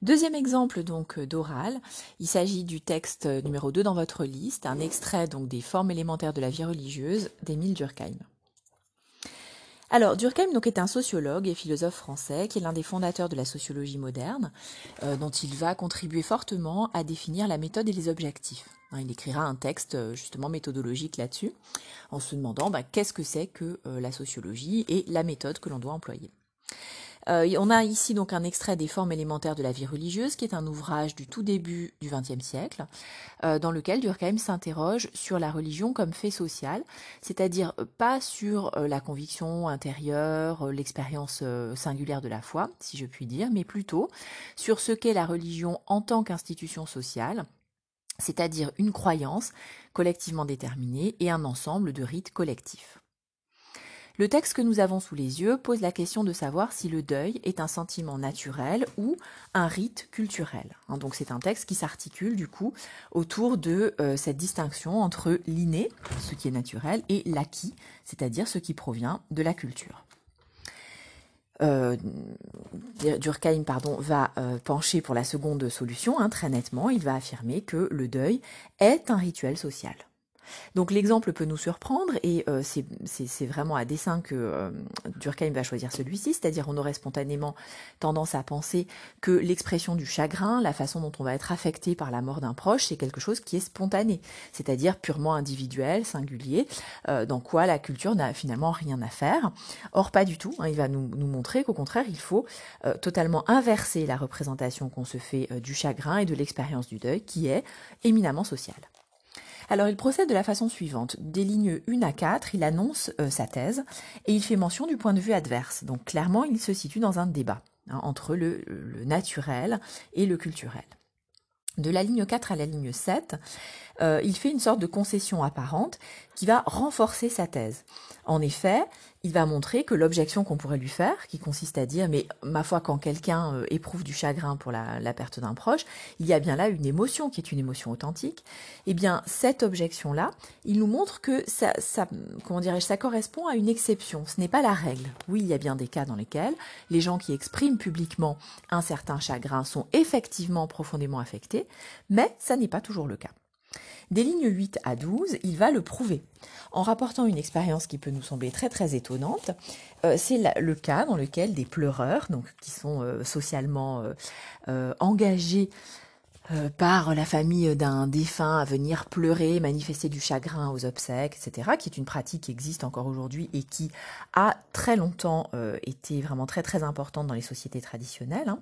Deuxième exemple donc d'oral, il s'agit du texte numéro 2 dans votre liste, un extrait donc des formes élémentaires de la vie religieuse d'Émile Durkheim. Alors, Durkheim donc, est un sociologue et philosophe français qui est l'un des fondateurs de la sociologie moderne, euh, dont il va contribuer fortement à définir la méthode et les objectifs. Hein, il écrira un texte euh, justement méthodologique là-dessus, en se demandant bah, qu'est-ce que c'est que euh, la sociologie et la méthode que l'on doit employer. Euh, on a ici donc un extrait des formes élémentaires de la vie religieuse, qui est un ouvrage du tout début du XXe siècle, euh, dans lequel Durkheim s'interroge sur la religion comme fait social, c'est-à-dire euh, pas sur la conviction intérieure, l'expérience singulière de la foi, si je puis dire, mais plutôt sur ce qu'est la religion en tant qu'institution sociale, c'est-à-dire une croyance collectivement déterminée et un ensemble de rites collectifs. Le texte que nous avons sous les yeux pose la question de savoir si le deuil est un sentiment naturel ou un rite culturel. Hein, donc c'est un texte qui s'articule du coup autour de euh, cette distinction entre l'inné, ce qui est naturel, et l'acquis, c'est-à-dire ce qui provient de la culture. Euh, Durkheim va euh, pencher pour la seconde solution, hein, très nettement, il va affirmer que le deuil est un rituel social. Donc l'exemple peut nous surprendre et euh, c'est vraiment à dessein que euh, Durkheim va choisir celui-ci, c'est-à-dire on aurait spontanément tendance à penser que l'expression du chagrin, la façon dont on va être affecté par la mort d'un proche, c'est quelque chose qui est spontané, c'est-à-dire purement individuel, singulier, euh, dans quoi la culture n'a finalement rien à faire. Or pas du tout, hein, il va nous, nous montrer qu'au contraire il faut totalement inverser la représentation qu'on se fait du chagrin et de l'expérience du deuil qui est éminemment sociale. Alors il procède de la façon suivante. Des lignes 1 à 4, il annonce euh, sa thèse et il fait mention du point de vue adverse. Donc clairement, il se situe dans un débat hein, entre le, naturel et le culturel. De la ligne 4 à la ligne 7, euh, il fait une sorte de concession apparente qui va renforcer sa thèse. En effet, il va montrer que l'objection qu'on pourrait lui faire, qui consiste à dire mais ma foi quand quelqu'un euh, éprouve du chagrin pour la, perte d'un proche, il y a bien là une émotion qui est une émotion authentique. Eh bien cette objection là, il nous montre que ça, ça comment dirais-je, ça correspond à une exception. Ce n'est pas la règle. Oui, il y a bien des cas dans lesquels les gens qui expriment publiquement un certain chagrin sont effectivement profondément affectés, mais ça n'est pas toujours le cas. Des lignes 8 à 12, il va le prouver. En rapportant une expérience qui peut nous sembler très très étonnante, euh, c'est le cas dans lequel des pleureurs, donc qui sont euh, socialement euh, engagés euh, par la famille d'un défunt à venir pleurer, manifester du chagrin aux obsèques, etc., qui est une pratique qui existe encore aujourd'hui et qui a très longtemps euh, été vraiment très très importante dans les sociétés traditionnelles. Hein.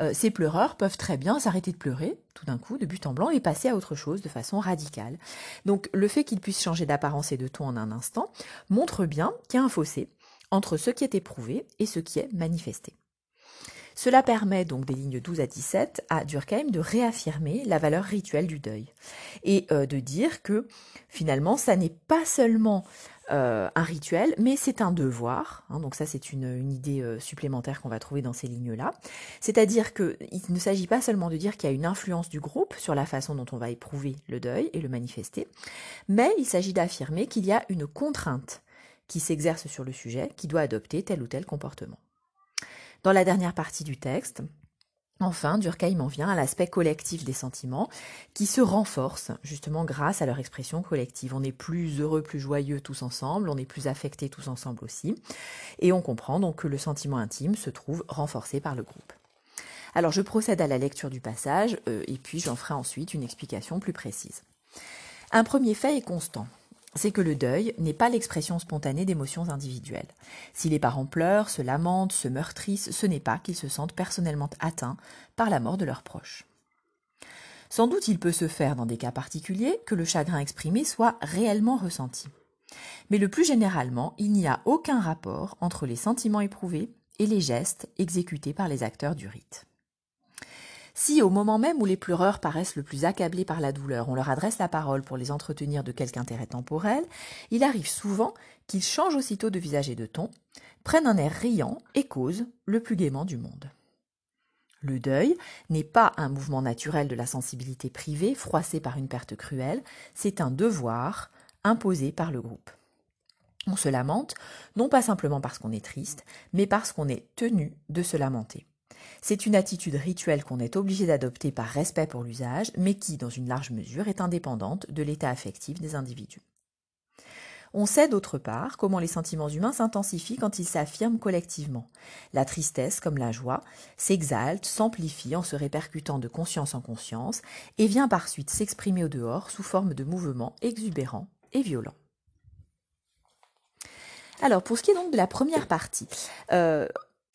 Euh, ces pleureurs peuvent très bien s'arrêter de pleurer tout d'un coup, de but en blanc, et passer à autre chose de façon radicale. Donc le fait qu'ils puissent changer d'apparence et de ton en un instant montre bien qu'il y a un fossé entre ce qui est éprouvé et ce qui est manifesté. Cela permet donc des lignes 12 à 17 à Durkheim de réaffirmer la valeur rituelle du deuil et euh, de dire que finalement ça n'est pas seulement euh, un rituel, mais c'est un devoir. Hein, donc ça, c'est une, idée euh, supplémentaire qu'on va trouver dans ces lignes-là. C'est-à-dire qu'il ne s'agit pas seulement de dire qu'il y a une influence du groupe sur la façon dont on va éprouver le deuil et le manifester, mais il s'agit d'affirmer qu'il y a une contrainte qui s'exerce sur le sujet, qui doit adopter tel ou tel comportement. Dans la dernière partie du texte, Enfin, Durkheim en vient à l'aspect collectif des sentiments, qui se renforce justement grâce à leur expression collective. On est plus heureux, plus joyeux tous ensemble, on est plus affectés tous ensemble aussi, et on comprend donc que le sentiment intime se trouve renforcé par le groupe. Alors je procède à la lecture du passage, euh, et puis j'en ferai ensuite une explication plus précise. Un premier fait est constant c'est que le deuil n'est pas l'expression spontanée d'émotions individuelles. Si les parents pleurent, se lamentent, se meurtrissent, ce n'est pas qu'ils se sentent personnellement atteints par la mort de leurs proches. Sans doute il peut se faire dans des cas particuliers que le chagrin exprimé soit réellement ressenti. Mais le plus généralement, il n'y a aucun rapport entre les sentiments éprouvés et les gestes exécutés par les acteurs du rite. Si au moment même où les pleureurs paraissent le plus accablés par la douleur, on leur adresse la parole pour les entretenir de quelque intérêt temporel, il arrive souvent qu'ils changent aussitôt de visage et de ton, prennent un air riant et causent le plus gaiement du monde. Le deuil n'est pas un mouvement naturel de la sensibilité privée froissé par une perte cruelle, c'est un devoir imposé par le groupe. On se lamente, non pas simplement parce qu'on est triste, mais parce qu'on est tenu de se lamenter. C'est une attitude rituelle qu'on est obligé d'adopter par respect pour l'usage, mais qui, dans une large mesure, est indépendante de l'état affectif des individus. On sait d'autre part comment les sentiments humains s'intensifient quand ils s'affirment collectivement. La tristesse, comme la joie, s'exalte, s'amplifie en se répercutant de conscience en conscience et vient par suite s'exprimer au dehors sous forme de mouvements exubérants et violents. Alors, pour ce qui est donc de la première partie, euh,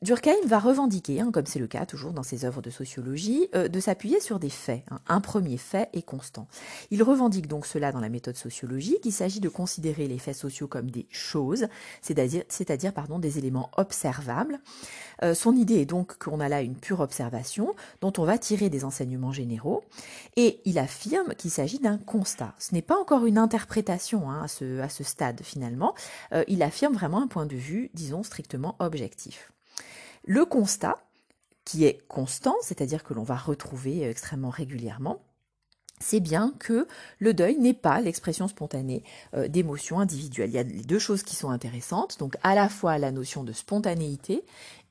Durkheim va revendiquer, hein, comme c'est le cas toujours dans ses œuvres de sociologie, euh, de s'appuyer sur des faits. Hein. Un premier fait est constant. Il revendique donc cela dans la méthode sociologique. Il s'agit de considérer les faits sociaux comme des choses, c'est-à-dire, des éléments observables. Euh, son idée est donc qu'on a là une pure observation dont on va tirer des enseignements généraux. Et il affirme qu'il s'agit d'un constat. Ce n'est pas encore une interprétation hein, à, ce, à ce stade finalement. Euh, il affirme vraiment un point de vue, disons, strictement objectif. Le constat, qui est constant, c'est-à-dire que l'on va retrouver euh, extrêmement régulièrement, c'est bien que le deuil n'est pas l'expression spontanée euh, d'émotions individuelles. Il y a les deux choses qui sont intéressantes, donc à la fois la notion de spontanéité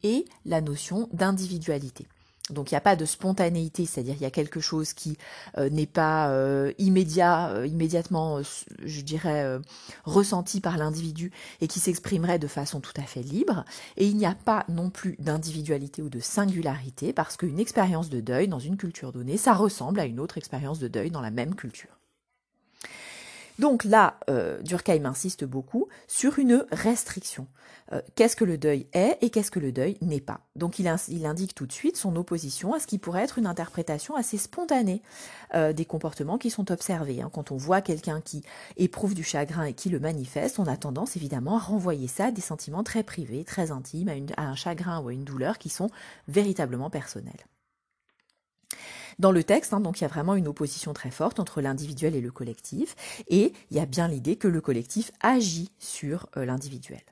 et la notion d'individualité. Donc il n'y a pas de spontanéité, c'est-à-dire il y a quelque chose qui euh, n'est pas euh, immédiat, euh, immédiatement, je dirais, ressenti par l'individu et qui s'exprimerait de façon tout à fait libre. Et il n'y a pas non plus d'individualité ou de singularité, parce qu'une expérience de deuil dans une culture donnée, ça ressemble à une autre expérience de deuil dans la même culture. Donc là, Durkheim insiste beaucoup sur une restriction. Euh, qu'est-ce que le deuil est et qu'est-ce que le deuil n'est pas? Donc il, indique tout de suite son opposition à ce qui pourrait être une interprétation assez spontanée euh, des comportements qui sont observés. Hein. Quand on voit quelqu'un qui éprouve du chagrin et qui le manifeste, on a tendance évidemment à renvoyer ça à des sentiments très privés, très intimes, à, à un chagrin ou à une douleur qui sont véritablement personnels. Dans le texte, hein, donc il y a vraiment une opposition très forte entre l'individuel et le collectif, et il y a bien l'idée que le collectif agit sur euh, l'individuel.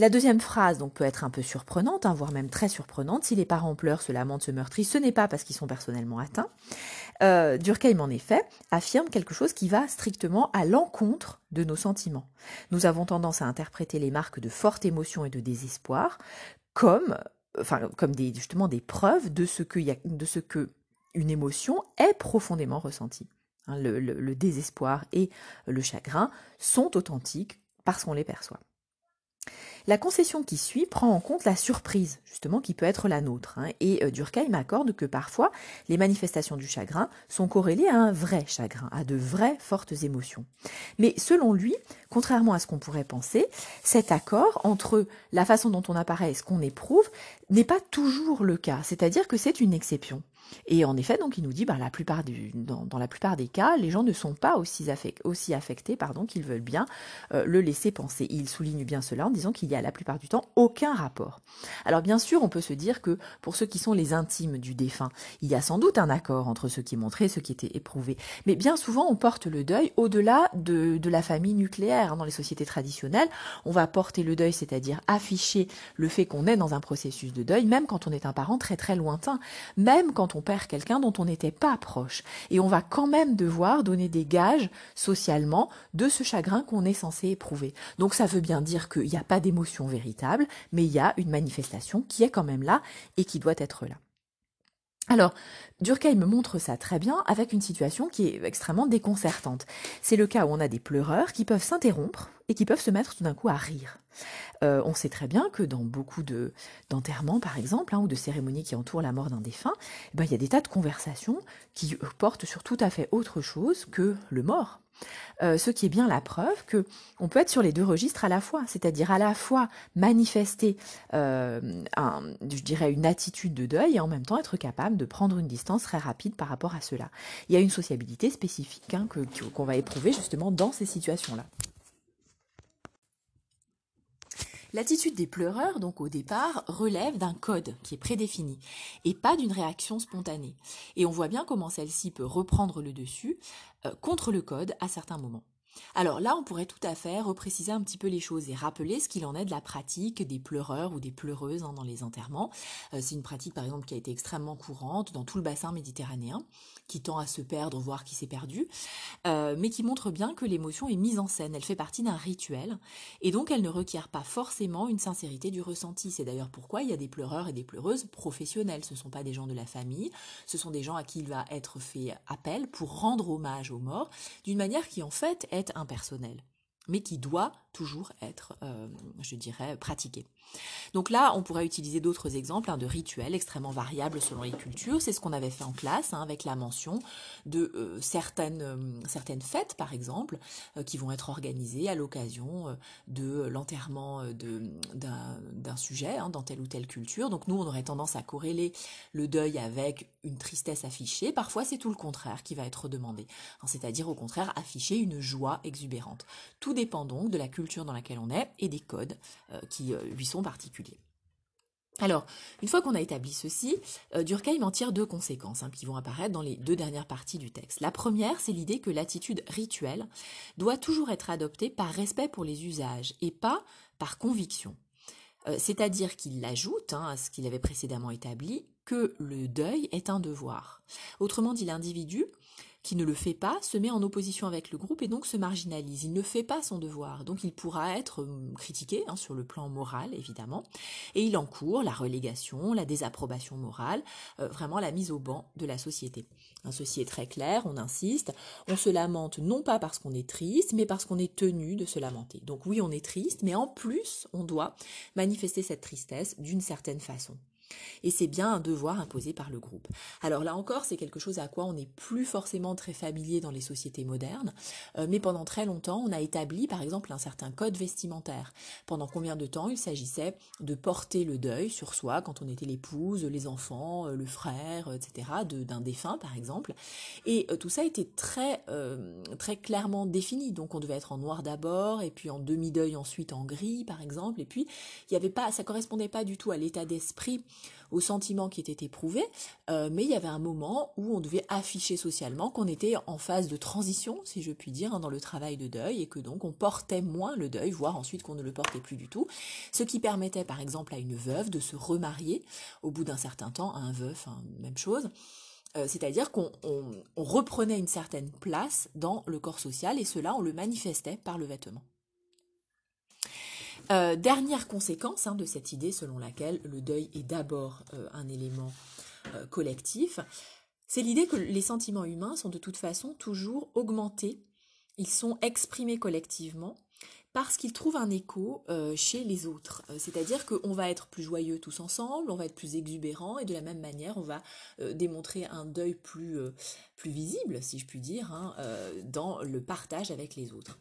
La deuxième phrase donc peut être un peu surprenante, hein, voire même très surprenante. Si les parents pleurent, se lamentent, se meurtrissent, ce n'est pas parce qu'ils sont personnellement atteints. Euh, Durkheim, en effet, affirme quelque chose qui va strictement à l'encontre de nos sentiments. Nous avons tendance à interpréter les marques de forte émotion et de désespoir comme, enfin, comme des, justement des preuves de ce, que de ce que une émotion est profondément ressentie. Hein, le désespoir et le chagrin sont authentiques parce qu'on les perçoit. La concession qui suit prend en compte la surprise, justement, qui peut être la nôtre. Hein, et euh, Durkheim accorde que parfois, les manifestations du chagrin sont corrélées à un vrai chagrin, à de vraies fortes émotions. Mais selon lui, contrairement à ce qu'on pourrait penser, cet accord entre la façon dont on apparaît et ce qu'on éprouve n'est pas toujours le cas. C'est-à-dire que c'est une exception. Et en effet, donc, il nous dit, bah, la plupart du, dans, dans, la plupart des cas, les gens ne sont pas aussi, affectés pardon, qu'ils veulent bien euh, le laisser penser. il souligne bien cela en disant qu'il y a la plupart du temps aucun rapport. Alors bien sûr, on peut se dire que pour ceux qui sont les intimes du défunt, il y a sans doute un accord entre ce qui est montré et ce qui était éprouvé. Mais bien souvent, on porte le deuil au-delà de, de la famille nucléaire. Dans les sociétés traditionnelles, on va porter le deuil, c'est-à-dire afficher le fait qu'on est dans un processus de deuil, même quand on est un parent très très lointain, même quand on on perd quelqu'un dont on n'était pas proche. Et on va quand même devoir donner des gages socialement de ce chagrin qu'on est censé éprouver. Donc ça veut bien dire qu'il n'y a pas d'émotion véritable, mais il y a une manifestation qui est quand même là et qui doit être là. Alors, Durkheim montre ça très bien avec une situation qui est extrêmement déconcertante. C'est le cas où on a des pleureurs qui peuvent s'interrompre et qui peuvent se mettre tout d'un coup à rire. Euh, on sait très bien que dans beaucoup de d'enterrements, par exemple, hein, ou de cérémonies qui entourent la mort d'un défunt, eh ben, il y a des tas de conversations qui portent sur tout à fait autre chose que le mort. Euh, ce qui est bien la preuve que on peut être sur les deux registres à la fois, c'est-à-dire à la fois manifester, euh, je dirais, une attitude de deuil et en même temps être capable de prendre une distance très rapide par rapport à cela. Il y a une sociabilité spécifique hein, qu'on va éprouver justement dans ces situations-là. L'attitude des pleureurs, donc au départ, relève d'un code qui est prédéfini et pas d'une réaction spontanée. Et on voit bien comment celle-ci peut reprendre le dessus euh, contre le code à certains moments. Alors là, on pourrait tout à fait repréciser un petit peu les choses et rappeler ce qu'il en est de la pratique des pleureurs ou des pleureuses hein, dans les enterrements. Euh, c'est une pratique, par exemple, qui a été extrêmement courante dans tout le bassin méditerranéen, qui tend à se perdre, voire qui s'est perdu, euh, mais qui montre bien que l'émotion est mise en scène. Elle fait partie d'un rituel, et donc elle ne requiert pas forcément une sincérité du ressenti. C'est d'ailleurs pourquoi il y a des pleureurs et des pleureuses professionnels. Ce ne sont pas des gens de la famille, ce sont des gens à qui il va être fait appel pour rendre hommage aux morts, d'une manière qui en fait impersonnelle mais qui doit toujours être, euh, je dirais, pratiqué. Donc là, on pourrait utiliser d'autres exemples hein, de rituels extrêmement variables selon les cultures. C'est ce qu'on avait fait en classe hein, avec la mention de euh, certaines, euh, certaines fêtes, par exemple, qui vont être organisées à l'occasion de l'enterrement d'un sujet hein, dans telle ou telle culture. Donc nous, on aurait tendance à corréler le deuil avec une tristesse affichée. Parfois, c'est tout le contraire qui va être demandé. C'est-à-dire, au contraire, afficher une joie exubérante. Tout dépend donc de la culture dans laquelle on est et des codes euh, qui euh, lui sont particuliers. Alors, une fois qu'on a établi ceci, euh, Durkheim en tire deux conséquences hein, qui vont apparaître dans les deux dernières parties du texte. La première, c'est l'idée que l'attitude rituelle doit toujours être adoptée par respect pour les usages et pas par conviction. C'est-à-dire qu'il ajoute hein, à ce qu'il avait précédemment établi que le deuil est un devoir. Autrement dit, l'individu qui ne le fait pas se met en opposition avec le groupe et donc se marginalise. Il ne fait pas son devoir, donc il pourra être hum, critiqué hein, sur le plan moral évidemment, et il encourt la relégation, la désapprobation morale, euh, vraiment la mise au banc de la société. Hein, ceci est très clair, on insiste, on se lamente non pas parce qu'on est triste, mais parce qu'on est tenu de se lamenter. Donc oui, on est triste, mais en plus, on doit manifester cette tristesse d'une certaine façon. Et c'est bien un devoir imposé par le groupe. Alors là encore, c'est quelque chose à quoi on n'est plus forcément très familier dans les sociétés modernes, euh, mais pendant très longtemps, on a établi par exemple un certain code vestimentaire. Pendant combien de temps il s'agissait de porter le deuil sur soi quand on était l'épouse, les enfants, euh, le frère, etc., d'un défunt par exemple. Et euh, tout ça était très, clairement défini. Donc on devait être en noir d'abord, et puis en demi-deuil ensuite en gris par exemple, et puis il y avait pas, ça correspondait pas du tout à l'état d'esprit aux sentiments qui étaient éprouvés, euh, mais il y avait un moment où on devait afficher socialement qu'on était en phase de transition, si je puis dire, hein, dans le travail de deuil, et que donc on portait moins le deuil, voire ensuite qu'on ne le portait plus du tout, ce qui permettait par exemple à une veuve de se remarier au bout d'un certain temps, à un veuf, hein, même chose. Euh, c'est-à-dire qu'on reprenait une certaine place dans le corps social et cela on le manifestait par le vêtement. Euh, dernière conséquence hein, de cette idée selon laquelle le deuil est d'abord euh, un élément euh, collectif, c'est l'idée que les sentiments humains sont de toute façon toujours augmentés, ils sont exprimés collectivement parce qu'ils trouvent un écho chez les autres. C'est-à-dire qu'on va être plus joyeux tous ensemble, on va être plus exubérant et de la même manière on va démontrer un deuil plus, visible, si je puis dire, hein, dans le partage avec les autres.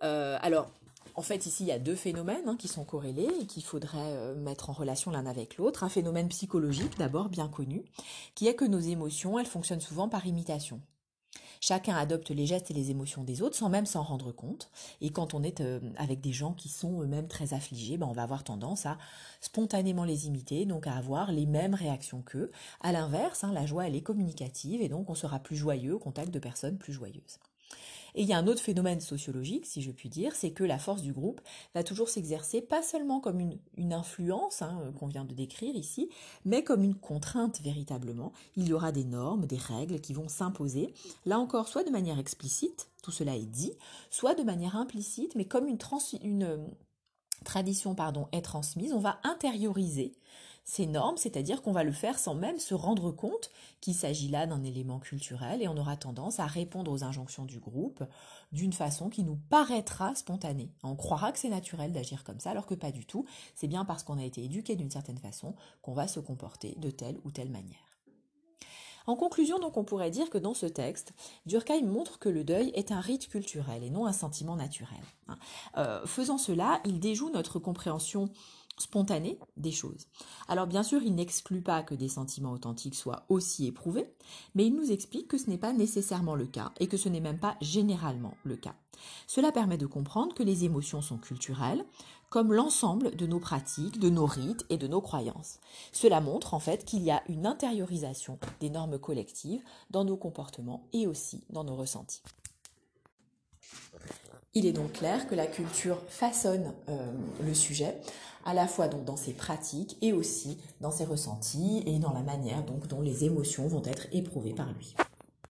alors, en fait, ici, il y a deux phénomènes hein, qui sont corrélés et qu'il faudrait euh, mettre en relation l'un avec l'autre. Un phénomène psychologique, d'abord bien connu, qui est que nos émotions, elles fonctionnent souvent par imitation. Chacun adopte les gestes et les émotions des autres sans même s'en rendre compte. Et quand on est euh, avec des gens qui sont eux-mêmes très affligés, ben on va avoir tendance à spontanément les imiter, donc à avoir les mêmes réactions qu'eux. À l'inverse, hein, la joie, elle est communicative et donc on sera plus joyeux au contact de personnes plus joyeuses. Et il y a un autre phénomène sociologique, si je puis dire, c'est que la force du groupe va toujours s'exercer pas seulement comme une, influence hein, euh, qu'on vient de décrire ici, mais comme une contrainte véritablement. Il y aura des normes, des règles qui vont s'imposer, là encore, soit de manière explicite, tout cela est dit, soit de manière implicite, mais comme une, euh, tradition est transmise, on va intérioriser ces normes, c'est-à-dire qu'on va le faire sans même se rendre compte qu'il s'agit là d'un élément culturel et on aura tendance à répondre aux injonctions du groupe d'une façon qui nous paraîtra spontanée. On croira que c'est naturel d'agir comme ça alors que pas du tout. C'est bien parce qu'on a été éduqué d'une certaine façon qu'on va se comporter de telle ou telle manière. En conclusion, donc, on pourrait dire que dans ce texte, Durkheim montre que le deuil est un rite culturel et non un sentiment naturel. Hein. Euh, faisant cela, il déjoue notre compréhension spontanée des choses. Alors bien sûr, il n'exclut pas que des sentiments authentiques soient aussi éprouvés, mais il nous explique que ce n'est pas nécessairement le cas et que ce n'est même pas généralement le cas. Cela permet de comprendre que les émotions sont culturelles, comme l'ensemble de nos pratiques, de nos rites et de nos croyances. Cela montre en fait qu'il y a une intériorisation des normes collectives dans nos comportements et aussi dans nos ressentis. Il est donc clair que la culture façonne euh, le sujet, à la fois donc dans ses pratiques et aussi dans ses ressentis et dans la manière donc dont les émotions vont être éprouvées par lui.